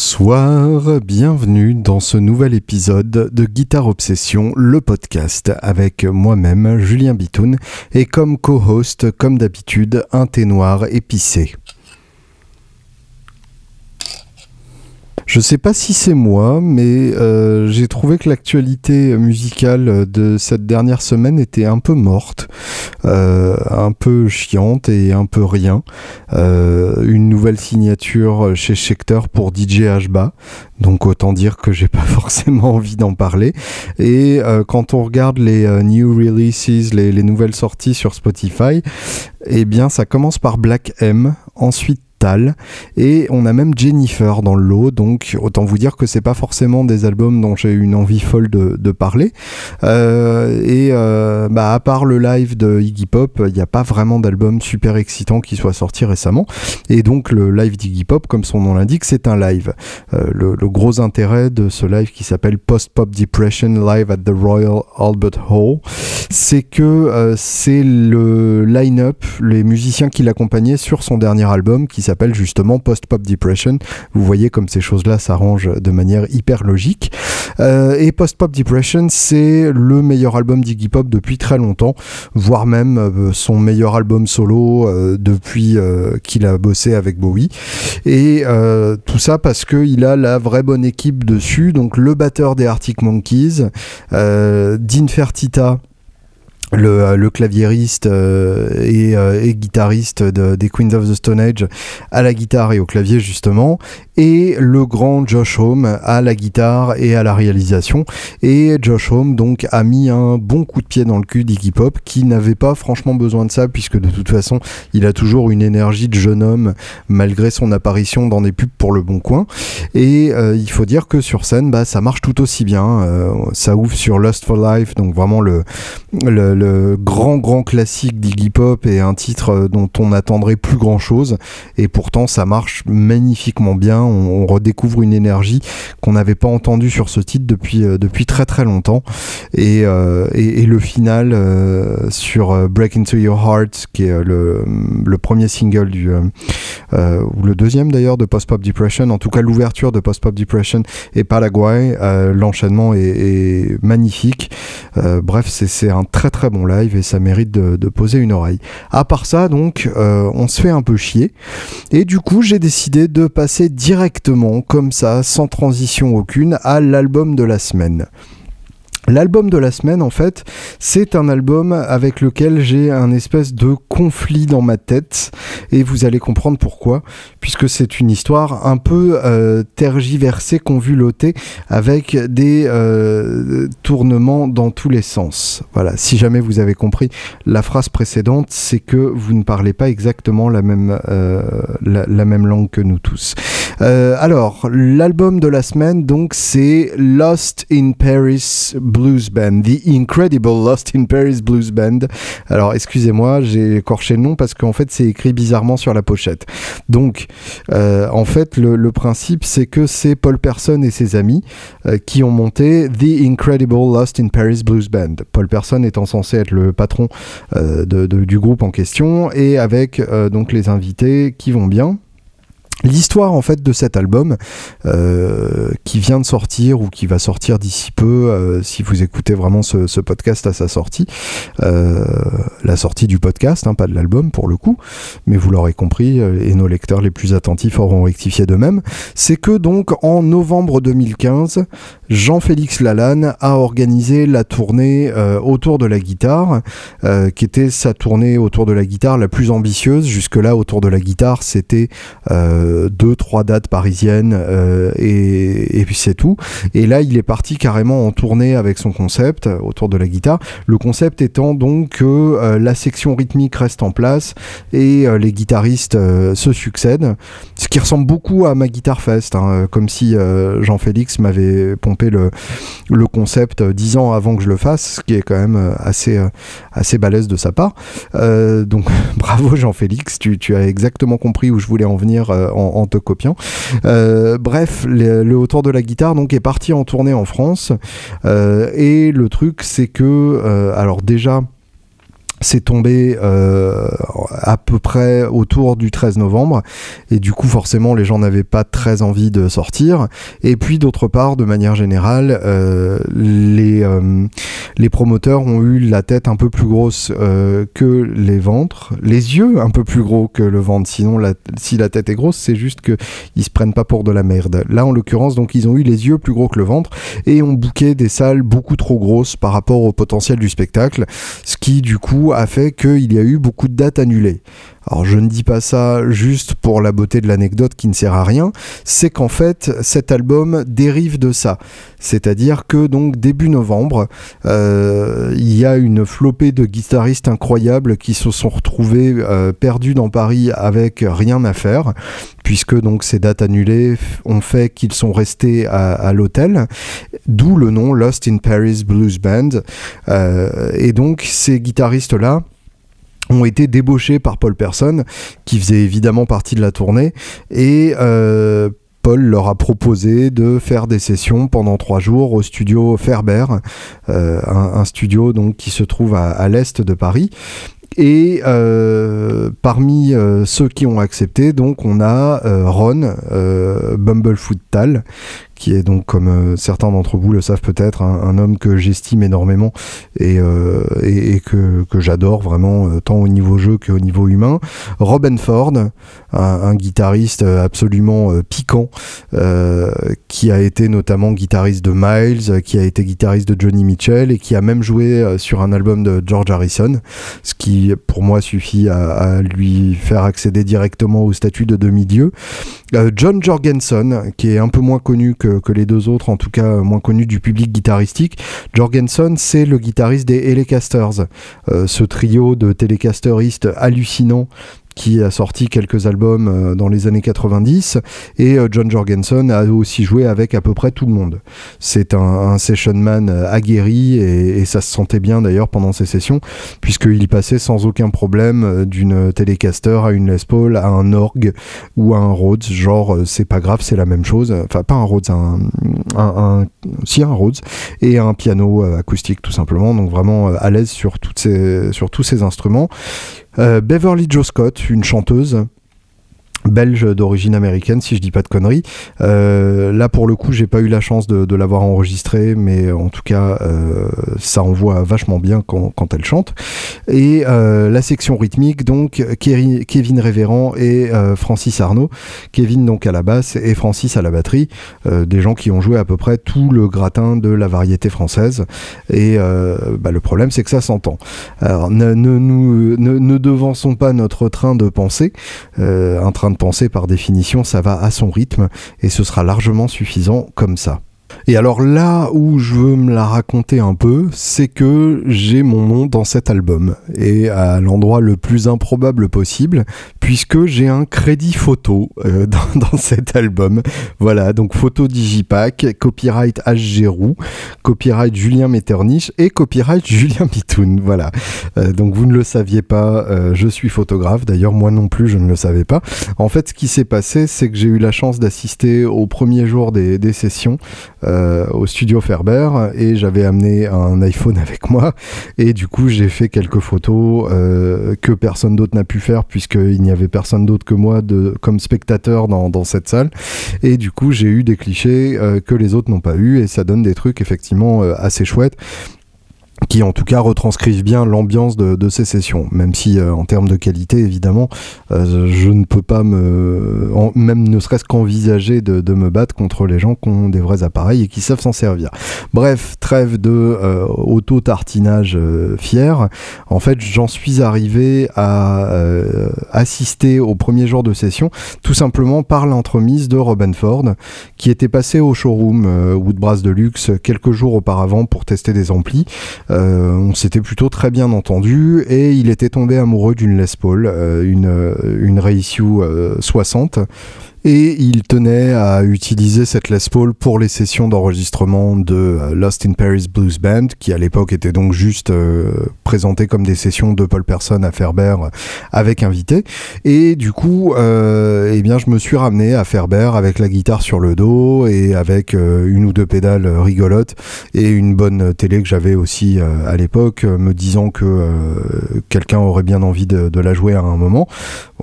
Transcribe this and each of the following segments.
Bonsoir, bienvenue dans ce nouvel épisode de Guitare Obsession, le podcast avec moi-même, Julien Bitoun, et comme co-host, comme d'habitude, un thé noir épicé. Je sais pas si c'est moi, mais euh, j'ai trouvé que l'actualité musicale de cette dernière semaine était un peu morte, euh, un peu chiante et un peu rien. Euh, une nouvelle signature chez Schecter pour DJ Hba, donc autant dire que j'ai pas forcément envie d'en parler. Et quand on regarde les new releases, les, les nouvelles sorties sur Spotify, eh bien ça commence par Black M, ensuite et on a même Jennifer dans le lot, donc autant vous dire que c'est pas forcément des albums dont j'ai une envie folle de, parler. Euh, et euh, bah, à part le live de Iggy Pop, il n'y a pas vraiment d'album super excitant qui soit sorti récemment. Et donc le live d'Iggy Pop, comme son nom l'indique, c'est un live. Euh, le, gros intérêt de ce live qui s'appelle Post Pop Depression Live at the Royal Albert Hall, c'est que c'est le line-up, les musiciens qui l'accompagnaient sur son dernier album qui s'appelle justement Post-Pop Depression. Vous voyez comme ces choses-là s'arrangent de manière hyper logique. Euh, et Post-Pop Depression, c'est le meilleur album d'Iggy Pop depuis très longtemps, voire même euh, son meilleur album solo euh, depuis qu'il a bossé avec Bowie. Et tout ça parce qu'il a la vraie bonne équipe dessus, donc le batteur des Arctic Monkeys, Dean Fertita, le, euh, le, claviériste euh, et, euh, et, guitariste de, des Queens of the Stone Age à la guitare et au clavier justement et le grand Josh Homme à la guitare et à la réalisation. Et Josh Homme donc a mis un bon coup de pied dans le cul d'Iggy Pop qui n'avait pas franchement besoin de ça puisque de toute façon il a toujours une énergie de jeune homme malgré son apparition dans des pubs pour le bon coin. Et il faut dire que sur scène bah, ça marche tout aussi bien ça ouvre sur Lust for Life donc vraiment le le grand grand classique d'Iggy Pop et un titre euh, dont on n'attendrait plus grand chose et pourtant ça marche magnifiquement bien. On, redécouvre une énergie qu'on n'avait pas entendue sur ce titre depuis, euh, depuis très très longtemps. Et, euh, et, le final sur Break Into Your Heart qui est le, le premier single du ou le deuxième d'ailleurs de Post Pop Depression. En tout cas l'ouverture de Post Pop Depression et Paraguay l'enchaînement est, est, magnifique. Bref c'est un très très bon live et ça mérite de, poser une oreille. À part ça, donc, euh, on se fait un peu chier. Et du coup, j'ai décidé de passer directement, comme ça, sans transition aucune, à l'album de la semaine. L'album de la semaine, en fait, c'est un album avec lequel j'ai un espèce de conflit dans ma tête, et vous allez comprendre pourquoi, puisque c'est une histoire un peu euh, tergiversée, convulotée, avec des euh, tournements dans tous les sens. Voilà, si jamais vous avez compris la phrase précédente, c'est que vous ne parlez pas exactement la même, euh, la, même langue que nous tous. Alors, l'album de la semaine, donc, c'est Lost in Paris Blues Band, The Incredible Lost in Paris Blues Band. Alors excusez-moi, j'ai écorché le nom parce qu'en fait c'est écrit bizarrement sur la pochette. Donc euh, en fait le, principe c'est que c'est Paul Person et ses amis euh, qui ont monté The Incredible Lost in Paris Blues Band. Paul Person étant censé être le patron euh, du groupe en question et avec donc les invités qui vont bien. L'histoire en fait de cet album euh, qui vient de sortir ou qui va sortir d'ici peu, euh, si vous écoutez vraiment ce, podcast à sa sortie, euh, la sortie du podcast, hein, pas de l'album pour le coup, mais vous l'aurez compris et nos lecteurs les plus attentifs auront rectifié de même, c'est que donc en novembre 2015, Jean-Félix Lalanne a organisé la tournée autour de la guitare, qui était sa tournée autour de la guitare la plus ambitieuse. Jusque là, autour de la guitare, c'était euh, deux, trois dates parisiennes euh, et, puis c'est tout. Et là, il est parti carrément en tournée avec son concept euh, autour de la guitare. Le concept étant donc que la section rythmique reste en place et les guitaristes se succèdent, ce qui ressemble beaucoup à ma guitare fest, hein, comme si Jean-Félix m'avait pompé le, concept dix ans avant que je le fasse, ce qui est quand même assez, assez balèze de sa part. donc bravo Jean-Félix, tu, tu, as exactement compris où je voulais en venir en, te copiant. Euh, bref, le, le, de la guitare donc est parti en tournée en France. Euh, et le truc, c'est que, euh, alors déjà, c'est tombé euh, à peu près autour du 13 novembre. Et du coup forcément les gens n'avaient pas très envie de sortir. Et puis d'autre part de manière générale euh, les, euh, les promoteurs ont eu la tête un peu plus grosse que les ventres. Les yeux un peu plus gros que le ventre. Sinon si la tête est grosse c'est juste que ils se prennent pas pour de la merde. Là en l'occurrence donc ils ont eu les yeux plus gros que le ventre et ont bouqué des salles beaucoup trop grosses par rapport au potentiel du spectacle. Ce qui du coup a fait qu'il y a eu beaucoup de dates annulées. Alors je ne dis pas ça juste pour la beauté de l'anecdote qui ne sert à rien, c'est qu'en fait cet album dérive de ça. C'est-à-dire que donc début novembre, euh, il y a une flopée de guitaristes incroyables qui se sont retrouvés euh, perdus dans Paris avec rien à faire, puisque donc ces dates annulées ont fait qu'ils sont restés à, l'hôtel, d'où le nom Lost in Paris Blues Band. Euh, et donc ces guitaristes-là, ont été débauchés par Paul Person, qui faisait évidemment partie de la tournée, et euh, Paul leur a proposé de faire des sessions pendant trois jours au studio Ferber, euh, un, studio donc qui se trouve à, l'est de Paris. Et euh, parmi ceux qui ont accepté, donc on a Ron Bumblefoot Tal, qui est donc, comme euh, certains d'entre vous le savent peut-être, un, homme que j'estime énormément et, euh, et, que, que j'adore vraiment, euh, tant au niveau jeu qu'au niveau humain. Robin Ford, un, guitariste absolument piquant, qui a été notamment guitariste de Miles, qui a été guitariste de Johnny Mitchell et qui a même joué sur un album de George Harrison, ce qui pour moi suffit à, à lui faire accéder directement au statut de demi-dieu. John Jorgensen, qui est un peu moins connu que que, les deux autres, en tout cas moins connus du public guitaristique. Jorgensen, c'est le guitariste des Helicasters, euh, ce trio de télécasteristes hallucinants qui a sorti quelques albums euh, dans les années 90 et euh, John Jorgensen a aussi joué avec à peu près tout le monde. C'est un, session man euh, aguerri et, ça se sentait bien d'ailleurs pendant ces sessions puisqu'il passait sans aucun problème d'une Telecaster à une Les Paul à un orgue ou à un Rhodes. Genre c'est pas grave c'est la même chose. Enfin pas un Rhodes un, un, si un Rhodes. Et un piano acoustique tout simplement. Donc vraiment à l'aise sur, sur tous ces instruments Beverly Joe Scott, une chanteuse belge d'origine américaine, si je dis pas de conneries. Euh, là, pour le coup, j'ai pas eu la chance de, l'avoir enregistré, mais en tout cas, euh, ça envoie vachement bien quand, elle chante. Et euh, la section rythmique, donc Kevin Révérend et Francis Arnaud. Kevin donc à la basse et Francis à la batterie, des gens qui ont joué à peu près tout le gratin de la variété française. Et bah, le problème, c'est que ça s'entend. Alors, ne, nous, ne, ne devançons pas notre train de pensée, un train de penser par définition, ça va à son rythme et ce sera largement suffisant comme ça. Et alors là où je veux me la raconter un peu, c'est que j'ai mon nom dans cet album, et à l'endroit le plus improbable possible, puisque j'ai un crédit photo euh, dans, cet album. Voilà, donc photo Digipack, copyright H. Roux, copyright Julien Metternich et copyright Julien Bitoun. Voilà, euh, donc vous ne le saviez pas, euh, je suis photographe, d'ailleurs moi non plus je ne le savais pas. En fait, ce qui s'est passé, c'est que j'ai eu la chance d'assister au premier jour des, des sessions. Euh, au studio Ferber et j'avais amené un iPhone avec moi. Et du coup j'ai fait quelques photos euh, que personne d'autre n'a pu faire puisqu'il n'y avait personne d'autre que moi de, comme spectateur dans, dans cette salle. Et du coup j'ai eu des clichés euh, que les autres n'ont pas eu et ça donne des trucs effectivement assez chouettes qui en tout cas retranscrivent bien l'ambiance de, ces sessions, même si euh, en termes de qualité évidemment euh, je ne peux pas me même ne serait-ce qu'envisager de, me battre contre les gens qui ont des vrais appareils et qui savent s'en servir. Bref, trêve de euh, auto-tartinage fier. En fait j'en suis arrivé à assister au premier jour de session tout simplement par l'entremise de Robin Ford qui était passé au showroom Woodbrass de luxe quelques jours auparavant pour tester des amplis euh, on s'était plutôt très bien entendu et il était tombé amoureux d'une Les Paul, euh, une, une Reissue 60 Et il tenait à utiliser cette Les Paul pour les sessions d'enregistrement de euh, Lost in Paris Blues Band, qui à l'époque était donc juste euh, présenté comme des sessions de Paul Person à Ferber avec invité. Et du coup, euh, eh bien, je me suis ramené à Ferber avec la guitare sur le dos et avec une ou deux pédales rigolotes et une bonne télé que j'avais aussi à l'époque, me disant que quelqu'un aurait bien envie de, la jouer à un moment.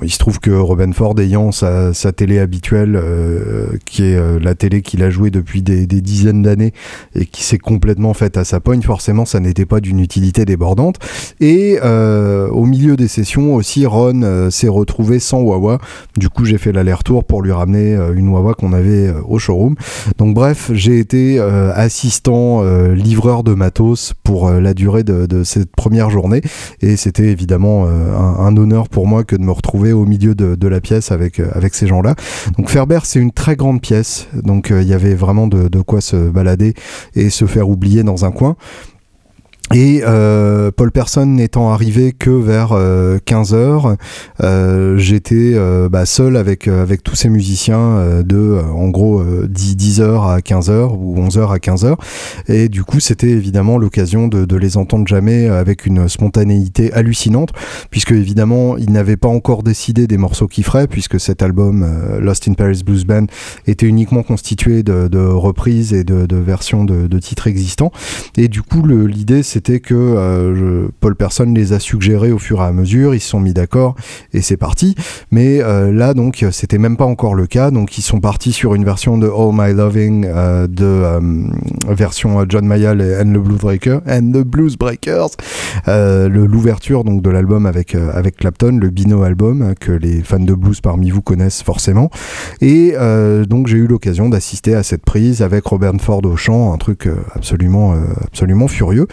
il se trouve que Robin Ford ayant sa, sa télé habituelle, qui est la télé qu'il a jouée depuis des, dizaines d'années et qui s'est complètement faite à sa poigne, forcément ça n'était pas d'une utilité débordante. Et euh, au milieu des sessions aussi, Ron euh, s'est retrouvé sans Wawa. Du coup j'ai fait l'aller-retour pour lui ramener euh, une Wawa qu'on avait au showroom. Donc bref, j'ai été assistant livreur de matos pour la durée de, cette première journée et c'était évidemment un, honneur pour moi que de me retrouver au milieu de, de la pièce avec, avec ces gens-là. Donc Ferber c'est une très grande pièce, donc il y avait vraiment de, de quoi se balader et se faire oublier dans un coin. Et euh, Paul Person n'étant arrivé que vers 15 euh, heures, euh, j'étais euh, bah, seul avec avec tous ces musiciens de en gros 10 10 heures à 15 heures ou 11 heures à 15 heures. Et du coup, c'était évidemment l'occasion de, les entendre jamais avec une spontanéité hallucinante, puisque évidemment, ils n'avaient pas encore décidé des morceaux qu'ils feraient, puisque cet album Lost in Paris Blues Band était uniquement constitué de, de reprises et de, de versions de, titres existants. Et du coup, l'idée c'était que euh, Paul Person les a suggérés au fur et à mesure, ils se sont mis d'accord et c'est parti. Mais euh, là, donc, c'était même pas encore le cas. Donc, ils sont partis sur une version de All My Loving euh, de version John Mayall et And the Blues Breakers, and the Blues l'ouverture donc de l'album avec avec Clapton, le Bino album que les fans de blues parmi vous connaissent forcément. Et donc, j'ai eu l'occasion d'assister à cette prise avec Robert Ford au chant, un truc absolument absolument furieux.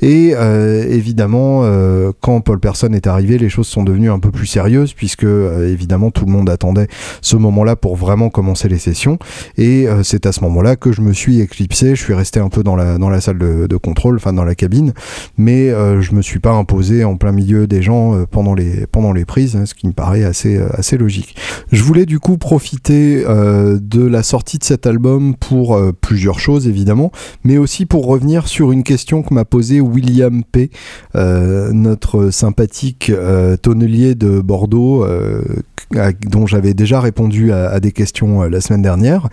Et euh, évidemment, euh, quand Paul Person est arrivé, les choses sont devenues un peu plus sérieuses puisque euh, évidemment tout le monde attendait ce moment-là pour vraiment commencer les sessions. Et c'est à ce moment-là que je me suis éclipsé. Je suis resté un peu dans la dans la salle de, contrôle, enfin dans la cabine, mais je me suis pas imposé en plein milieu des gens pendant les pendant les prises, hein, ce qui me paraît assez assez logique. Je voulais du coup profiter de la sortie de cet album pour plusieurs choses évidemment, mais aussi pour revenir sur une question que m'a posée William P, euh, notre sympathique euh, tonnelier de Bordeaux, euh, dont j'avais déjà répondu à, des questions la semaine dernière,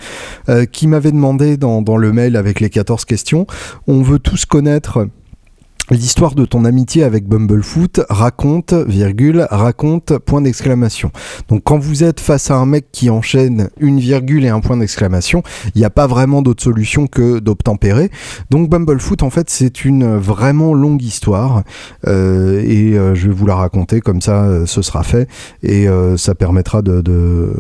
qui m'avait demandé dans, dans le mail avec les 14 questions, on veut tous connaître L'histoire de ton amitié avec Bumblefoot raconte, virgule, raconte, point d'exclamation. Donc quand vous êtes face à un mec qui enchaîne une virgule et un point d'exclamation, il n'y a pas vraiment d'autre solution que d'obtempérer. Donc Bumblefoot, en fait, c'est une vraiment longue histoire euh, et euh, je vais vous la raconter comme ça, euh, ce sera fait et ça permettra de, de,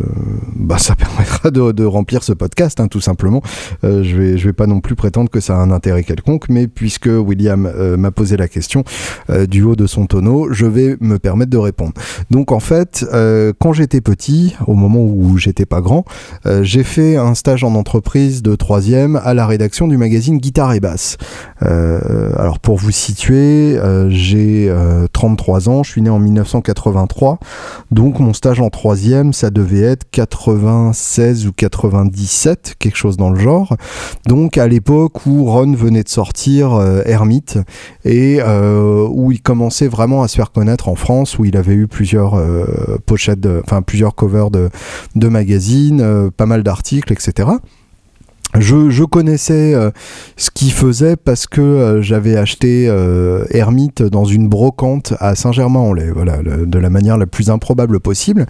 bah, ça permettra de, remplir ce podcast, hein, tout simplement. je vais, je vais pas non plus prétendre que ça a un intérêt quelconque, mais puisque William m'a poser la question euh, du haut de son tonneau, je vais me permettre de répondre. Donc en fait, euh, quand j'étais petit, au moment où j'étais pas grand, euh, j'ai fait un stage en entreprise de troisième à la rédaction du magazine Guitare et Basse. alors pour vous situer, j'ai 33 ans, je suis né en 1983, donc mon stage en troisième, ça devait être 96 ou 97, quelque chose dans le genre. Donc à l'époque où Ron venait de sortir Hermite et euh, où il commençait vraiment à se faire connaître en France, où il avait eu plusieurs euh, pochettes, enfin plusieurs covers de, magazines, euh, pas mal d'articles, etc. Je, connaissais euh, ce qu'il faisait parce que euh, j'avais acheté euh, Hermite dans une brocante à Saint-Germain-en-Laye, voilà, de la manière la plus improbable possible.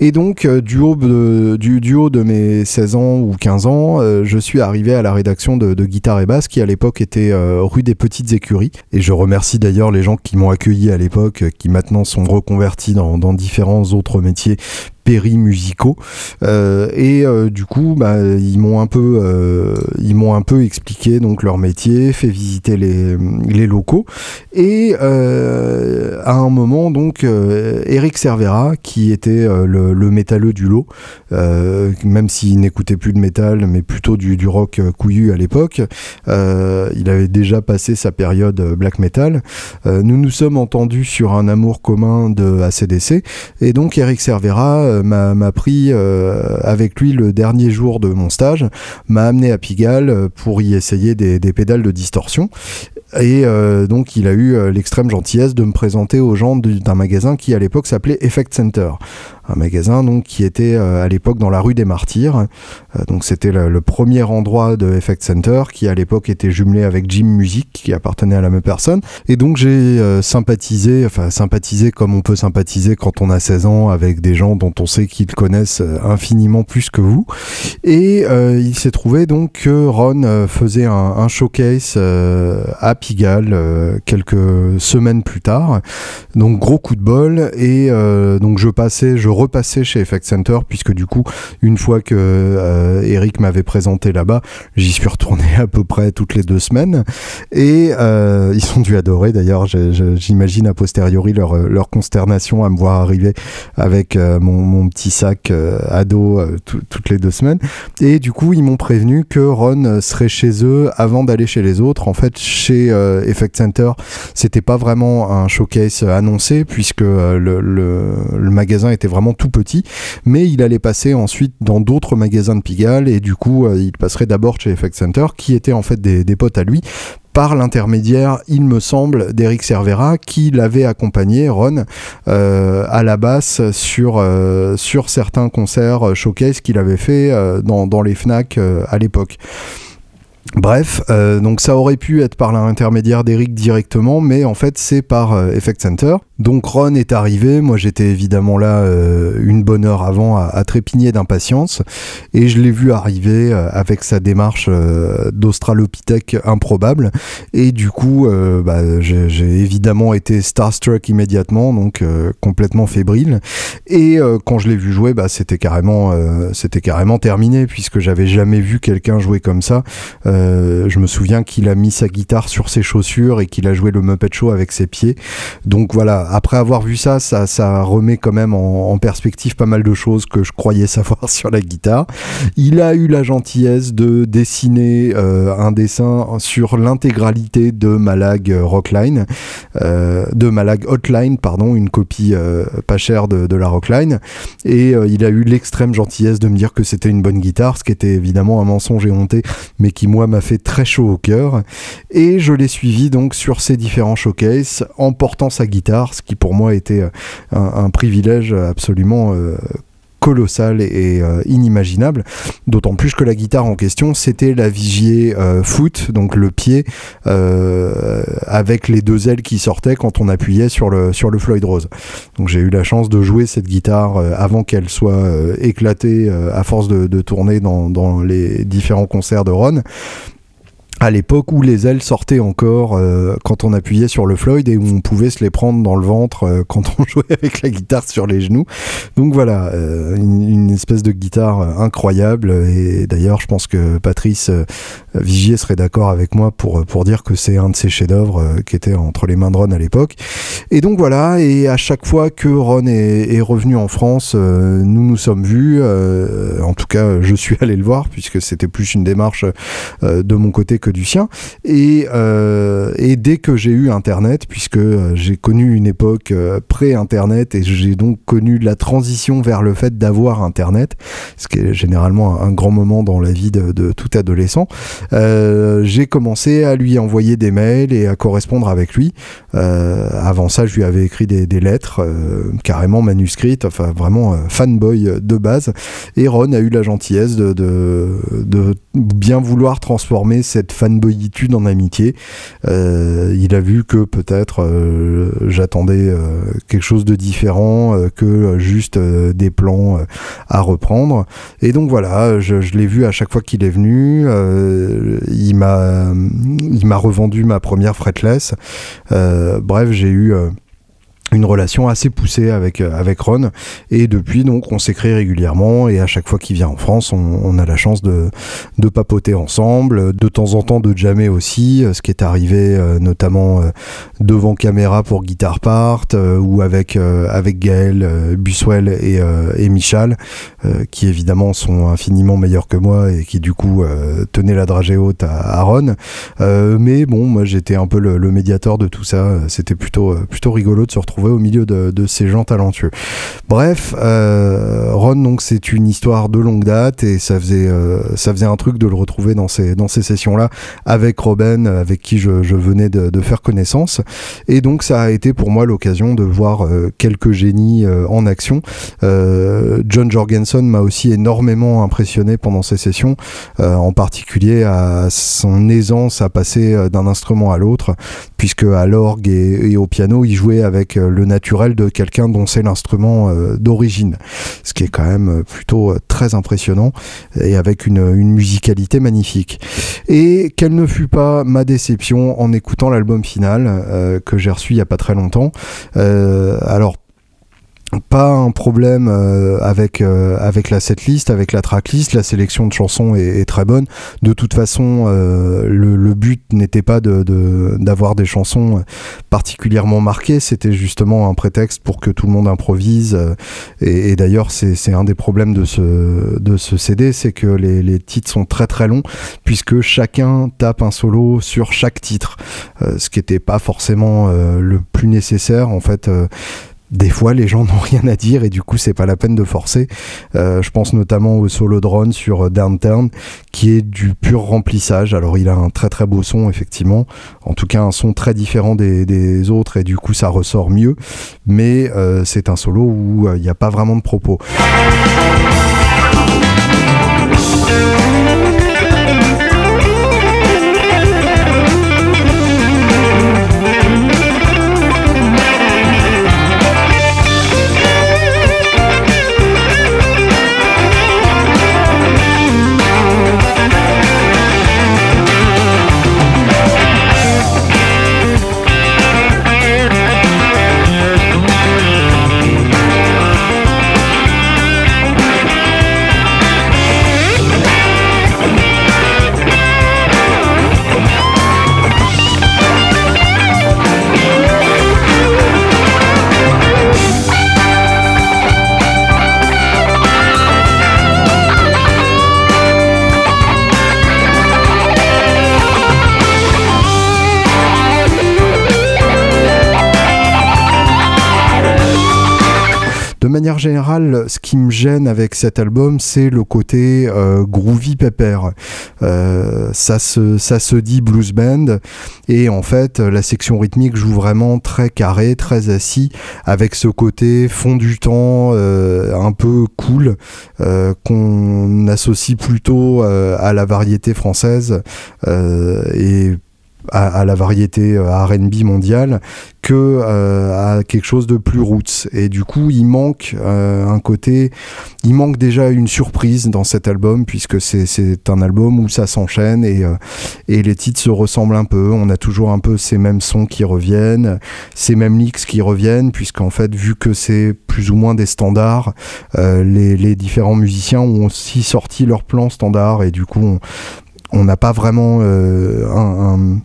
Et donc, du, haut de, du, de mes 16 ans ou 15 ans, je suis arrivé à la rédaction de, Guitare et Basse, qui à l'époque était rue des Petites Écuries. Et je remercie d'ailleurs les gens qui m'ont accueilli à l'époque, qui maintenant sont reconvertis dans différents autres métiers périmusicaux. Euh, et euh, du coup bah, ils m'ont un peu euh, ils m'ont un peu expliqué donc leur métier fait visiter les, les locaux. Et à un moment donc Eric Cervera qui était le, le, métalleux du lot même s'il n'écoutait plus de métal mais plutôt du, du rock couillu à l'époque il avait déjà passé sa période black metal. Nous nous sommes entendus sur un amour commun de ACDC et donc Eric Cervera euh, m'a pris avec lui le dernier jour de mon stage, m'a amené à Pigalle pour y essayer des pédales de distorsion. Et donc il a eu l'extrême gentillesse de me présenter aux gens d'un magasin qui à l'époque s'appelait Effect Center un magasin donc qui était euh, à l'époque dans la rue des Martyrs. Euh, donc c'était le, premier endroit de Effect Center qui à l'époque était jumelé avec Jim Music qui appartenait à la même personne. Et donc j'ai euh, sympathisé, enfin sympathisé comme on peut sympathiser quand on a 16 ans avec des gens dont on sait qu'ils connaissent infiniment plus que vous. Et il s'est trouvé donc que Ron faisait un, showcase à Pigalle quelques semaines plus tard. Donc gros coup de bol et donc je passais, je repassé chez Effect Center puisque du coup une fois que euh, Eric m'avait présenté là-bas j'y suis retourné à peu près toutes les deux semaines. Et euh, ils ont dû adorer d'ailleurs j'imagine a posteriori leur, consternation à me voir arriver avec euh, mon, petit sac ado toutes les deux semaines. Et du coup ils m'ont prévenu que Ron serait chez eux avant d'aller chez les autres. En fait chez Effect Center c'était pas vraiment un showcase annoncé puisque le magasin était vraiment tout petit, mais il allait passer ensuite dans d'autres magasins de Pigalle et du coup euh, il passerait d'abord chez Effect Center qui étaient en fait des, potes à lui par l'intermédiaire, il me semble, d'Eric Cervera, qui l'avait accompagné, Ron, euh, à la basse sur, euh, certains concerts showcase qu'il avait fait dans, dans, les FNAC à l'époque. Bref, donc ça aurait pu être par l'intermédiaire d'Eric directement, mais en fait c'est par Effect Center. Donc Ron est arrivé, moi j'étais évidemment là euh, une bonne heure avant à, trépigner d'impatience et je l'ai vu arriver euh, avec sa démarche euh, d'australopithèque improbable et du coup bah, j'ai évidemment été starstruck immédiatement donc complètement fébrile et quand je l'ai vu jouer bah, c'était carrément c'était carrément terminé puisque j'avais jamais vu quelqu'un jouer comme ça. Je me souviens qu'il a mis sa guitare sur ses chaussures et qu'il a joué le Muppet Show avec ses pieds. Donc voilà après avoir vu ça, ça, remet quand même en, perspective pas mal de choses que je croyais savoir sur la guitare. Il a eu la gentillesse de dessiner euh, un dessin sur l'intégralité de Malag Rockline, euh, de Malag Hotline, pardon, une copie euh, pas chère de, la Rockline. Et il a eu l'extrême gentillesse de me dire que c'était une bonne guitare, ce qui était évidemment un mensonge éhonté, mais qui moi m'a fait très chaud au cœur. Et je l'ai suivi donc sur ces différents showcases en portant sa guitare, qui pour moi était euh, un, privilège absolument euh, colossal et, euh, inimaginable. D'autant plus que la guitare en question, c'était la Vigier Foot, donc le pied avec les deux ailes qui sortaient quand on appuyait sur le, sur le Floyd Rose. Donc j'ai eu la chance de jouer cette guitare avant qu'elle soit éclatée à force de, de tourner dans, dans, les différents concerts de Ron à l'époque où les ailes sortaient encore euh, quand on appuyait sur le Floyd et où on pouvait se les prendre dans le ventre euh, quand on jouait avec la guitare sur les genoux. Donc voilà, euh, une, espèce de guitare incroyable et d'ailleurs je pense que Patrice Vigier serait d'accord avec moi pour, pour dire que c'est un de ses chefs-d'œuvre qui était entre les mains de Ron à l'époque. Et donc voilà, et à chaque fois que Ron est, est revenu en France, nous nous sommes vus, en tout cas je suis allé le voir puisque c'était plus une démarche de mon côté que du sien. Et, euh, et dès que j'ai eu Internet, puisque euh, j'ai connu une époque euh, pré-Internet et j'ai donc connu la transition vers le fait d'avoir Internet, ce qui est généralement un, grand moment dans la vie de, tout adolescent, j'ai commencé à lui envoyer des mails et à correspondre avec lui. avant ça, je lui avais écrit des, lettres carrément manuscrites, enfin vraiment fanboy de base. Et Ron a eu la gentillesse de, de bien vouloir transformer cette fanboyitude en amitié. Euh, il a vu que peut-être euh, j'attendais euh, quelque chose de différent que juste des plans à reprendre. Et donc voilà, je, je l'ai vu à chaque fois qu'il est venu. il m'a il m'a revendu ma première fretless. bref, j'ai eu une relation assez poussée avec euh, avec Ron. Et depuis donc on s'écrit régulièrement. Et à chaque fois qu'il vient en France on, a la chance de, de papoter ensemble de temps en temps de jammer aussi euh, ce qui est arrivé euh, notamment devant caméra pour Guitar Part ou avec avec Gaël Buswell et, et Michal qui évidemment sont infiniment meilleurs que moi et qui du coup tenaient la dragée haute à, Ron. Mais bon moi j'étais un peu le, le, médiateur de tout ça. C'était plutôt plutôt rigolo de se retrouver au milieu de, ces gens talentueux. Bref, Ron, donc c'est une histoire de longue date et ça faisait, ça faisait un truc de le retrouver dans ces, dans ces sessions-là avec Robin, avec qui je, venais de, faire connaissance. Et donc ça a été pour moi l'occasion de voir quelques génies en action. John Jorgensen m'a aussi énormément impressionné pendant ces sessions, en particulier à son aisance à passer euh, d'un instrument à l'autre, puisque à l'orgue et, au piano, il jouait avec euh, le naturel de quelqu'un dont c'est l'instrument euh, d'origine, ce qui est quand même plutôt très impressionnant et avec une, musicalité magnifique. Et quelle ne fut pas ma déception en écoutant l'album final que j'ai reçu il n'y a pas très longtemps. alors pas un problème euh, avec euh, avec la setlist, avec la tracklist. La sélection de chansons est, très bonne. De toute façon, euh, le, but n'était pas de d'avoir des chansons particulièrement marquées. C'était justement un prétexte pour que tout le monde improvise. et, d'ailleurs, c'est un des problèmes de ce de ce CD, c'est que les, les titres sont très très longs puisque chacun tape un solo sur chaque titre, ce qui n'était pas forcément le plus nécessaire en fait des fois les gens n'ont rien à dire et du coup c'est pas la peine de forcer. Euh, je pense notamment au solo drone sur euh, Downtown qui est du pur remplissage. Alors il a un très très beau son effectivement, en tout cas un son très différent des, autres et du coup ça ressort mieux. Mais euh, c'est un solo où il n'y a pas vraiment de propos. Manière générale, ce qui me gêne avec cet album, c'est le côté euh, groovy pépère. Euh, ça, se, dit blues band, et en fait, la section rythmique joue vraiment très carré, très assis, avec ce côté fond du temps, euh, un peu cool, qu'on associe plutôt à la variété française, et à, la variété euh, RB mondiale que euh, à quelque chose de plus roots. Et du coup, il manque euh, un côté, il manque déjà une surprise dans cet album, puisque c'est un album où ça s'enchaîne et, et les titres se ressemblent un peu. On a toujours un peu ces mêmes sons qui reviennent, ces mêmes licks qui reviennent, puisqu'en fait, vu que c'est plus ou moins des standards, les, les, différents musiciens ont aussi sorti leur plan standard et du coup, on n'a pas vraiment un,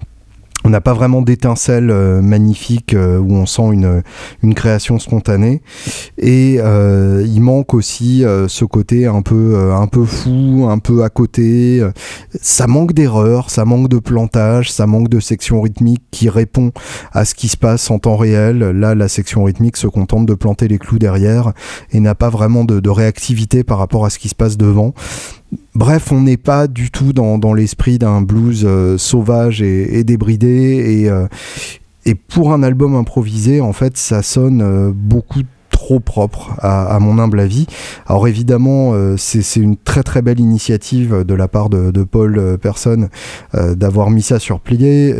on n'a pas vraiment d'étincelle euh, magnifique euh, où on sent une, une création spontanée. Et euh, il manque aussi ce côté un peu un peu fou un peu à côté. Ça manque d'erreurs ça manque de plantage ça manque de section rythmique qui répond à ce qui se passe en temps réel. Là la section rythmique se contente de planter les clous derrière et n'a pas vraiment de réactivité par rapport à ce qui se passe devant Bref, on n'est pas du tout dans, l'esprit d'un blues euh, sauvage et, débridé. Et, euh, et pour un album improvisé, en fait, ça sonne euh, beaucoup trop propre à, mon humble avis. Alors évidemment, euh, c'est une très très belle initiative de la part de, Paul euh, Person euh, d'avoir mis ça sur plié,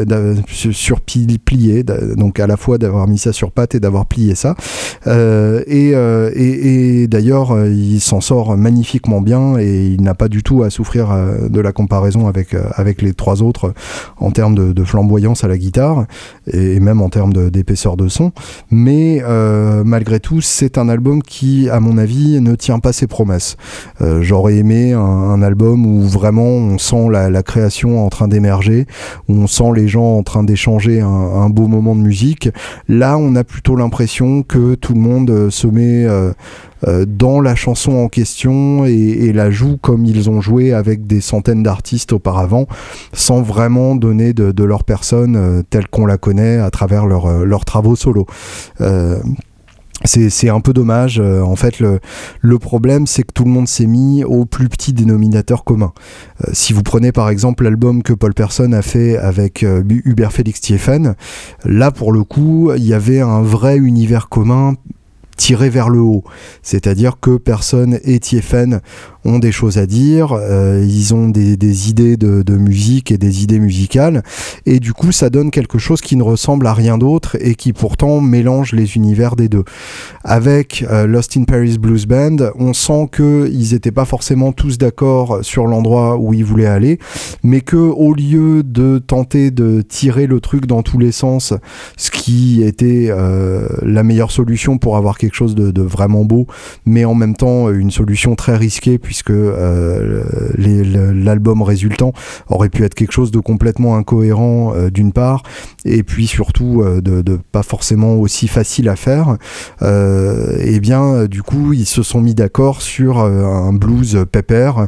sur plié, donc à la fois d'avoir mis ça sur patte et d'avoir plié ça. et, et, d'ailleurs, il s'en sort magnifiquement bien et il n'a pas du tout à souffrir de la comparaison avec, avec les trois autres en termes de, flamboyance à la guitare et même en termes d'épaisseur de, son. Mais malgré tout, c'est un album qui, à mon avis, ne tient pas ses promesses. Euh, j'aurais aimé un, album où vraiment on sent la, création en train d'émerger, où on sent les gens en train d'échanger un, beau moment de musique. Là, on a plutôt l'impression que tout le monde se met euh, dans la chanson en question et, la joue comme ils ont joué avec des centaines d'artistes auparavant, sans vraiment donner de, leur personne euh, telle qu'on la connaît à travers euh, leurs travaux solo. C'est un peu dommage. en fait, le, le problème, c'est que tout le monde s'est mis au plus petit dénominateur commun. si vous prenez par exemple l'album que Paul Person a fait avec Hubert Félix Thieffen, là pour le coup, il y avait un vrai univers commun tiré vers le haut. C'est-à-dire que personne et Tiefen ont des choses à dire, euh, ils ont des, idées de, musique et des idées musicales, et du coup ça donne quelque chose qui ne ressemble à rien d'autre et qui pourtant mélange les univers des deux. Avec euh, Lost in Paris Blues Band, on sent qu'ils n'étaient pas forcément tous d'accord sur l'endroit où ils voulaient aller, mais que au lieu de tenter de tirer le truc dans tous les sens, ce qui était euh, la meilleure solution pour avoir quelque chose de, vraiment beau, mais en même temps une solution très risquée puisque euh, l'album résultant aurait pu être quelque chose de complètement incohérent euh, d'une part, et puis surtout euh, de, pas forcément aussi facile à faire. et bien du coup ils se sont mis d'accord sur un blues pépère,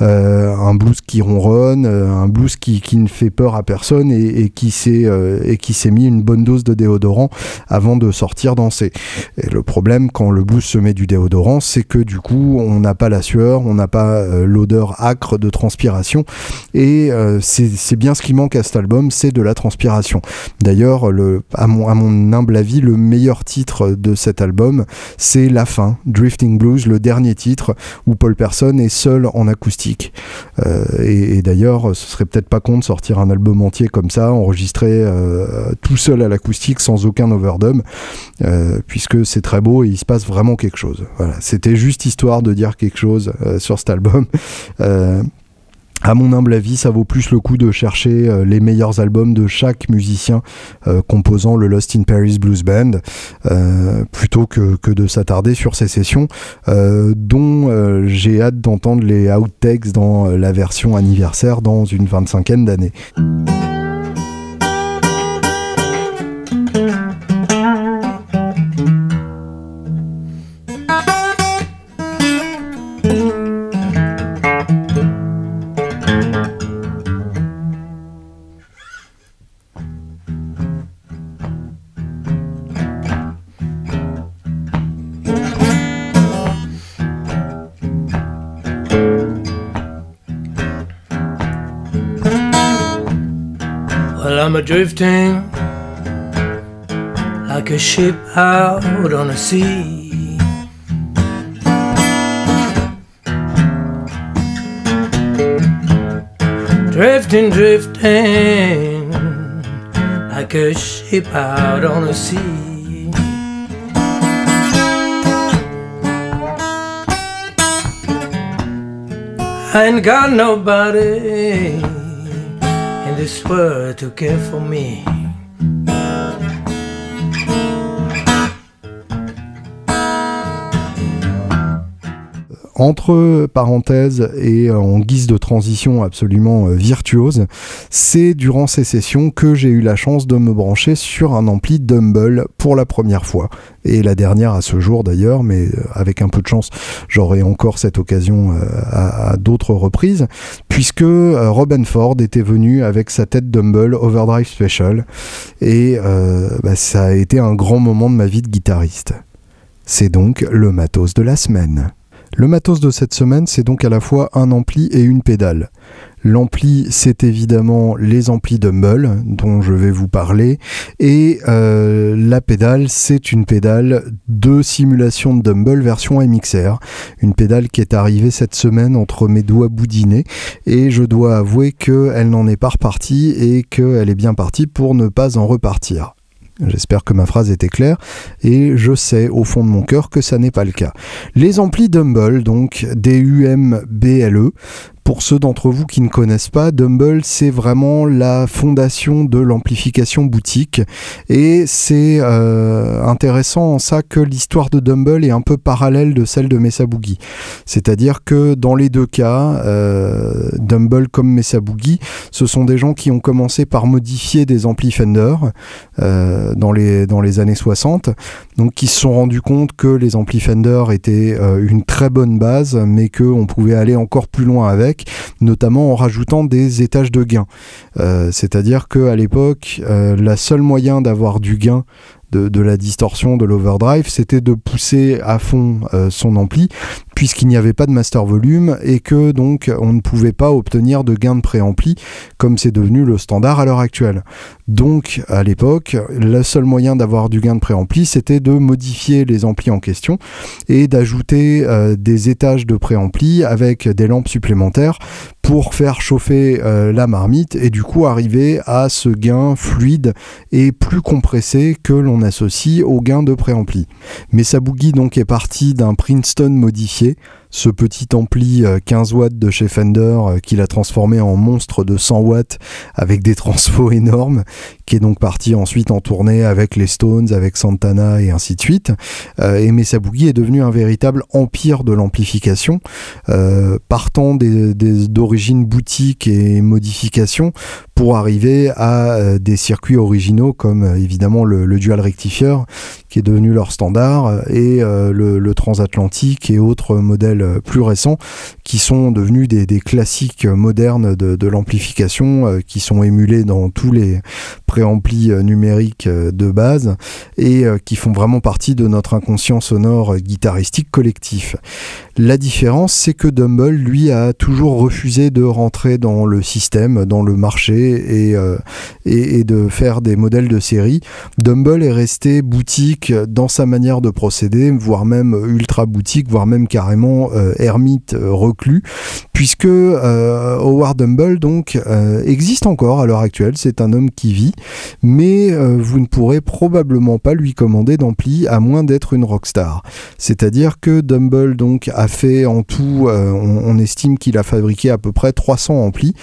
un blues qui ronronne, un blues qui, qui, ne fait peur à personne et, et qui s'est et qui s'est mis une bonne dose de déodorant avant de sortir danser. Et le quand le blues se met du déodorant, c'est que du coup on n'a pas la sueur, on n'a pas euh, l'odeur âcre de transpiration. Et euh, c'est bien ce qui manque à cet album, c'est de la transpiration. D'ailleurs, à mon, à mon humble avis, le meilleur titre de cet album, c'est la fin, Drifting Blues, le dernier titre où Paul Person est seul en acoustique. Euh, et, d'ailleurs, ce serait peut-être pas con de sortir un album entier comme ça, enregistré tout seul à l'acoustique sans aucun overdub, puisque c'est très beau et il se passe vraiment quelque chose. Voilà, c'était juste histoire de dire quelque chose sur cet album. Euh, à mon humble avis, ça vaut plus le coup de chercher euh, les meilleurs albums de chaque musicien euh, composant le Lost in Paris Blues Band, plutôt que, que de s'attarder sur ces sessions, dont j'ai hâte d'entendre les outtakes dans la version anniversaire dans une 25 d'années. Drifting like a ship out on the sea. Drifting, drifting like a ship out on the sea. I ain't got nobody this world to care for me. Entre parenthèses et en guise de transition absolument euh, virtuose, c'est durant ces sessions que j'ai eu la chance de me brancher sur un ampli Dumble pour la première fois. Et la dernière à ce jour d'ailleurs, mais euh, avec un peu de chance, j'aurai encore cette occasion euh, à, d'autres reprises, puisque Robin Ford était venu avec sa tête Dumble Overdrive Special, et bah, ça a été un grand moment de ma vie de guitariste. C'est donc le matos de la semaine. Le matos de cette semaine, c'est donc à la fois un ampli et une pédale. L'ampli, c'est évidemment les amplis de dont je vais vous parler, et euh, la pédale, c'est une pédale de simulation de Dumble version MXR, une pédale qui est arrivée cette semaine entre mes doigts boudinés, et je dois avouer qu'elle n'en est pas repartie et qu'elle est bien partie pour ne pas en repartir. J'espère que ma phrase était claire et je sais au fond de mon cœur que ça n'est pas le cas. Les amplis Dumble, donc des UMBLE, Pour ceux d'entre vous qui ne connaissent pas, Dumble, c'est vraiment la fondation de l'amplification boutique. Et c'est euh, intéressant en ça que l'histoire de Dumble est un peu parallèle de celle de Mesa Boogie. C'est-à-dire que dans les deux cas, euh, Dumble comme Mesa Boogie, ce sont des gens qui ont commencé par modifier des amplis Fender euh, dans, les, dans les années 60, donc qui se sont rendus compte que les amplis Fender étaient une très bonne base, mais qu'on pouvait aller encore plus loin avec notamment en rajoutant des étages de gain. Euh, c'est-à-dire qu'à l'époque, euh, la seule moyen d'avoir du gain de, la distorsion, de l'overdrive, c'était de pousser à fond euh, son ampli, puisqu'il n'y avait pas de master volume et que donc on ne pouvait pas obtenir de gain de préampli comme c'est devenu le standard à l'heure actuelle. Donc à l'époque, le seul moyen d'avoir du gain de préampli, c'était de modifier les amplis en question et d'ajouter des étages de préampli avec des lampes supplémentaires pour faire chauffer euh, la marmite et du coup arriver à ce gain fluide et plus compressé que l'on associe au gain de préampli. Mais Boogie donc est parti d'un Princeton modifié ce petit ampli 15 euh, watts de chez Fender euh, qu'il a transformé en monstre de 100 watts avec des transfos énormes, qui est donc parti ensuite en tournée avec les Stones, avec Santana et ainsi de suite. Euh, et Mesa Boogie est devenu un véritable empire de l'amplification, partant d'origine boutique et modification pour arriver à des circuits originaux comme évidemment le, dual rectifier qui est devenu leur standard et le, transatlantique et autres modèles euh, plus récents qui sont devenus des, classiques modernes de, l'amplification euh, qui sont émulés dans tous les préamplis euh, numériques de base et qui font vraiment partie de notre inconscient sonore guitaristique collectif. La différence, c'est que Dumble, lui, a toujours refusé de rentrer dans le système, dans le marché et, et, de faire des modèles de série. Dumble est resté boutique dans sa manière de procéder, voire même ultra boutique, voire même carrément euh, ermite euh, reclus, puisque euh, Howard Humble donc existe encore à l'heure actuelle. C'est un homme qui vit, mais vous ne pourrez probablement pas lui commander d'ampli à moins d'être une rockstar. C'est-à-dire que Dumble donc a fait en tout, on estime qu'il a fabriqué à peu près 300 amplis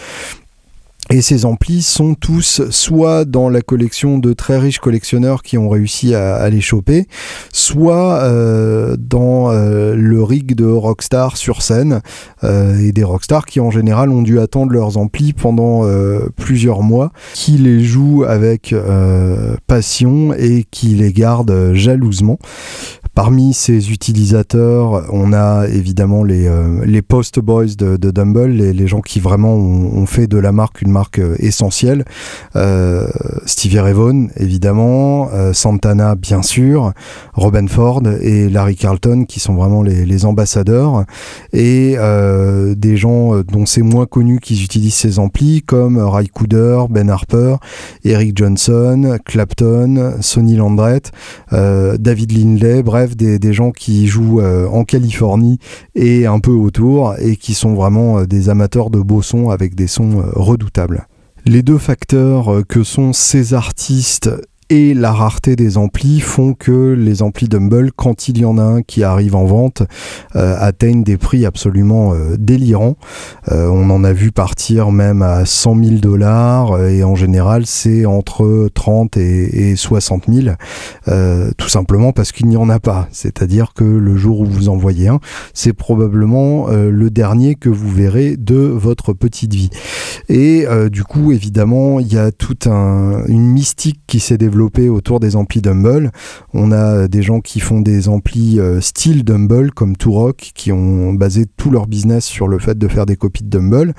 et ces amplis sont tous soit dans la collection de très riches collectionneurs qui ont réussi à, les choper, soit euh, dans euh, le rig de rockstar sur scène, euh, et des rockstars qui en général ont dû attendre leurs amplis pendant plusieurs mois, qui les jouent avec passion et qui les gardent jalousement. Parmi ces utilisateurs, on a évidemment les, euh, post boys de, Dumble, les, gens qui vraiment ont, fait de la marque une marque euh, essentielle. Euh, Stevie Ray Vaughan, évidemment, Santana, bien sûr, Robin Ford et Larry Carlton, qui sont vraiment les, ambassadeurs. Et des gens dont c'est moins connu qu'ils utilisent ces amplis, comme Ray Cooder, Ben Harper, Eric Johnson, Clapton, Sonny Landreth, David Lindley, bref des, gens qui jouent euh, en Californie et un peu autour et qui sont vraiment euh, des amateurs de beaux sons avec des sons euh, redoutables. Les deux facteurs que sont ces artistes et la rareté des amplis font que les amplis Dumble, quand il y en a un qui arrive en vente, euh, atteignent des prix absolument euh, délirants. Euh, on en a vu partir même à 100 000 dollars et en général c'est entre 30 et, et 60 000, tout simplement parce qu'il n'y en a pas. C'est-à-dire que le jour où vous en voyez un, c'est probablement le dernier que vous verrez de votre petite vie. Et du coup, évidemment, il y a toute un, une mystique qui s'est développée autour des amplis Dumble. On a des gens qui font des amplis euh, style Dumble comme Turok qui ont basé tout leur business sur le fait de faire des copies de Dumble.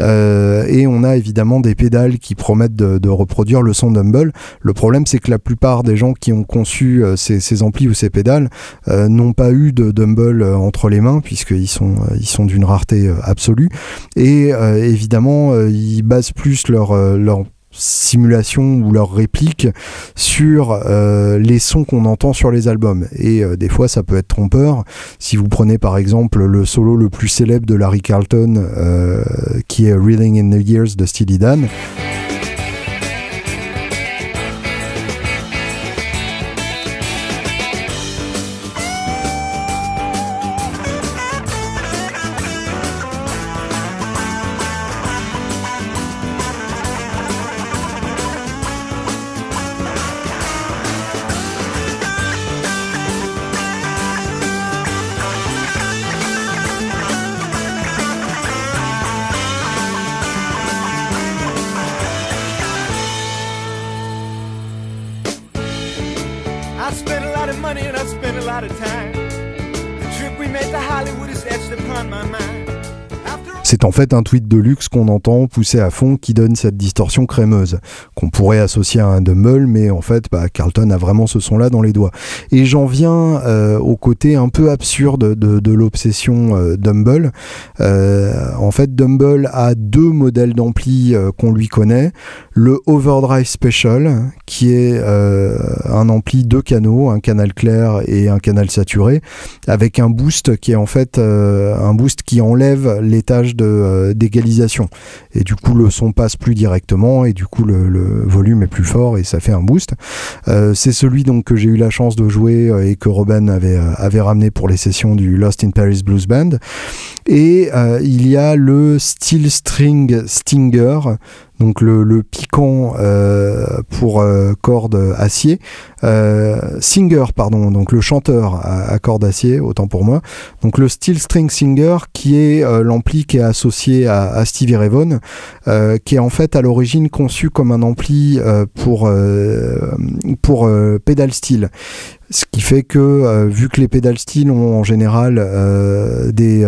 Euh, et on a évidemment des pédales qui promettent de, reproduire le son Dumble. Le problème c'est que la plupart des gens qui ont conçu euh, ces, amplis ou ces pédales n'ont pas eu de Dumble entre les mains puisqu'ils sont, d'une rareté absolue. Et évidemment ils basent plus leur, leur simulation ou leur réplique sur euh, les sons qu'on entend sur les albums. Et euh, des fois, ça peut être trompeur. Si vous prenez par exemple le solo le plus célèbre de Larry Carlton, euh, qui est Reeling in the Years de Steely Dan. C'est en fait un tweet de luxe qu'on entend poussé à fond qui donne cette distorsion crémeuse, qu'on pourrait associer à un Dumble, mais en fait, bah, Carlton a vraiment ce son-là dans les doigts. Et j'en viens euh, au côté un peu absurde de, l'obsession euh, Dumble. Euh, en fait, Dumble a deux modèles d'ampli qu'on lui connaît. Le Overdrive Special, qui est un ampli deux canaux, un canal clair et un canal saturé, avec un boost qui est en fait un boost qui enlève l'étage euh, d'égalisation. Et du coup, le son passe plus directement et du coup, le, volume est plus fort et ça fait un boost. Euh, c'est celui donc que j'ai eu la chance de jouer euh, et que Robin avait, avait ramené pour les sessions du Lost in Paris Blues Band. Et il y a le Steel String Stinger donc le, piquant euh, pour euh, corde acier. Euh, singer, pardon, donc le chanteur à, corde acier, autant pour moi. Donc le Steel String Singer, qui est l'ampli qui est associé à, à Stevie Ray qui est en fait à l'origine conçu comme un ampli pour, pour pédale steel. Ce qui fait que, vu que les pédales steel ont en général des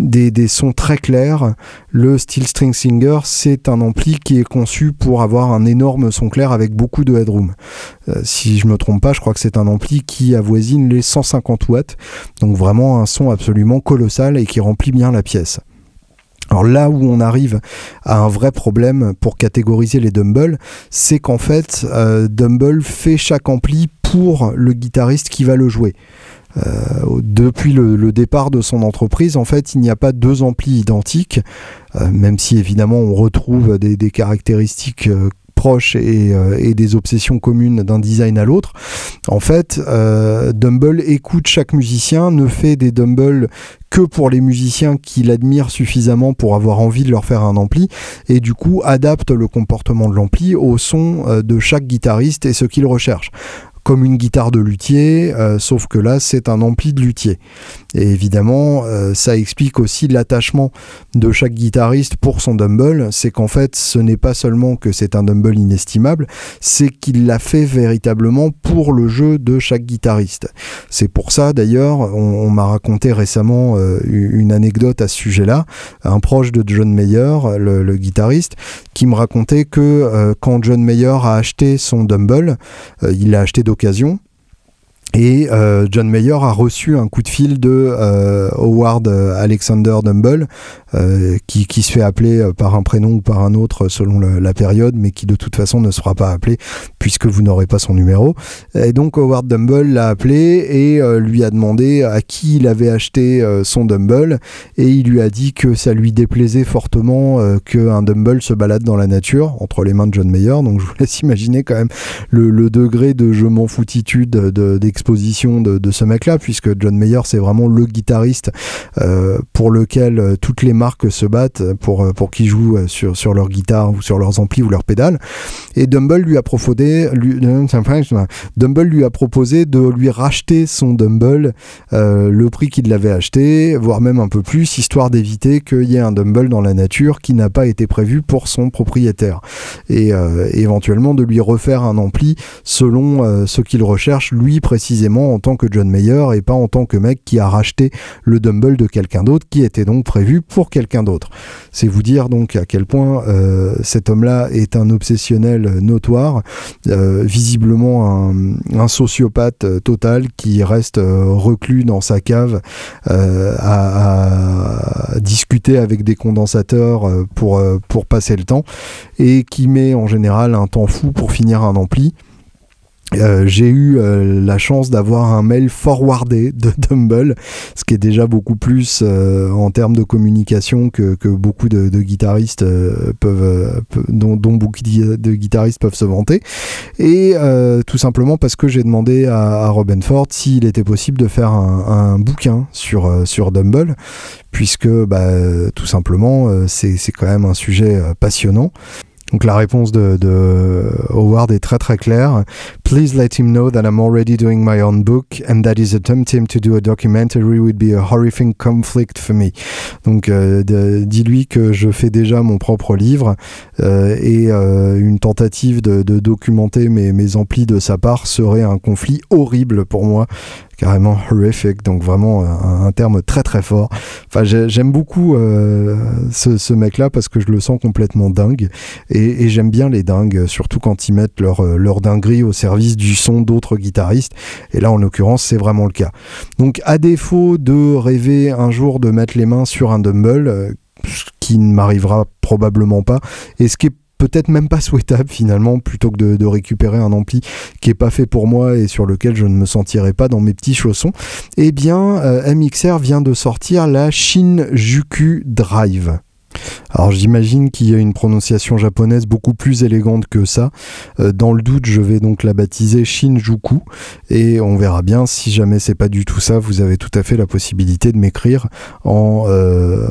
des, sons très clairs. Le Steel String Singer, c'est un ampli qui est conçu pour avoir un énorme son clair avec beaucoup de headroom. Euh, si je me trompe pas, je crois que c'est un ampli qui avoisine les 150 watts. Donc vraiment un son absolument colossal et qui remplit bien la pièce. Alors là où on arrive à un vrai problème pour catégoriser les Dumble, c'est qu'en fait, euh, Dumble fait chaque ampli pour le guitariste qui va le jouer. Euh, depuis le, départ de son entreprise, en fait, il n'y a pas deux amplis identiques, euh, même si évidemment on retrouve des, caractéristiques euh, proches et, des obsessions communes d'un design à l'autre. En fait, Dumble écoute chaque musicien, ne fait des Dumble que pour les musiciens qui l'admirent suffisamment pour avoir envie de leur faire un ampli, et du coup adapte le comportement de l'ampli au son de chaque guitariste et ce qu'il recherche comme une guitare de luthier, euh, sauf que là c'est un ampli de luthier. Et évidemment, euh, ça explique aussi l'attachement de chaque guitariste pour son dumble, c'est qu'en fait ce n'est pas seulement que c'est un dumble inestimable, c'est qu'il l'a fait véritablement pour le jeu de chaque guitariste. C'est pour ça d'ailleurs, on, m'a raconté récemment euh, une anecdote à ce sujet-là, un proche de John Mayer, le, le guitariste, qui me racontait que quand John Mayer a acheté son dumble, il l'a acheté d'occasion. Et euh, John Mayer a reçu un coup de fil de euh, Howard Alexander Dumble, euh, qui, qui, se fait appeler par un prénom ou par un autre selon la période, mais qui de toute façon ne sera pas appelé puisque vous n'aurez pas son numéro. Et donc Howard Dumble l'a appelé et lui a demandé à qui il avait acheté son Dumble, et il lui a dit que ça lui déplaisait fortement qu'un Dumble se balade dans la nature entre les mains de John Mayer. Donc je vous laisse imaginer quand même le, degré de je m'en foutitude d'expression exposition de, ce mec-là, puisque John Mayer, c'est vraiment le guitariste euh, pour lequel euh, toutes les marques se battent pour, euh, pour qu'il joue sur, sur leur guitare ou sur leurs amplis ou leurs pédales. Et Dumble lui a proposé, lui, Dumble lui a proposé de lui racheter son Dumble le prix qu'il l'avait acheté, voire même un peu plus, histoire d'éviter qu'il y ait un Dumble dans la nature qui n'a pas été prévu pour son propriétaire. Et éventuellement de lui refaire un ampli selon ce qu'il recherche lui précisément en tant que John Mayer et pas en tant que mec qui a racheté le Dumble de quelqu'un d'autre qui était donc prévu pour quelqu'un d'autre. C'est vous dire donc à quel point euh, cet homme-là est un obsessionnel notoire, euh, visiblement un, sociopathe total qui reste euh, reclus dans sa cave à, à, discuter avec des condensateurs pour, pour passer le temps et qui met en général un temps fou pour finir un ampli. Euh, j'ai eu euh, la chance d'avoir un mail forwardé de Dumble, ce qui est déjà beaucoup plus euh, en termes de communication que, que beaucoup de, de guitaristes peuvent, dont, dont, beaucoup de guitaristes peuvent se vanter. Et tout simplement parce que j'ai demandé à, à Robin Ford s'il était possible de faire un, un bouquin sur, sur Dumble, puisque bah, tout simplement c'est quand même un sujet passionnant. Donc la réponse de, Howard est très très claire. Please let him know that I'm already doing my own book and that is attempting to do a documentary would be a horrific conflict for me. Donc euh, dis-lui que je fais déjà mon propre livre euh, et euh, une tentative de, documenter mes, mes amplis de sa part serait un conflit horrible pour moi carrément horrific, donc vraiment un, terme très très fort. Enfin, j'aime beaucoup euh, ce, mec-là parce que je le sens complètement dingue et, j'aime bien les dingues, surtout quand ils mettent leur, euh, leur dinguerie au service du son d'autres guitaristes. Et là, en l'occurrence, c'est vraiment le cas. Donc, à défaut de rêver un jour de mettre les mains sur un dumbbell, euh, ce qui ne m'arrivera probablement pas, et ce qui est peut-être même pas souhaitable finalement plutôt que de, récupérer un ampli qui est pas fait pour moi et sur lequel je ne me sentirais pas dans mes petits chaussons. Eh bien euh, MXR vient de sortir la Shinjuku Drive alors j'imagine qu'il y a une prononciation japonaise beaucoup plus élégante que ça. Euh, dans le doute, je vais donc la baptiser Shinjuku et on verra bien si jamais c'est pas du tout ça. Vous avez tout à fait la possibilité de m'écrire en, euh,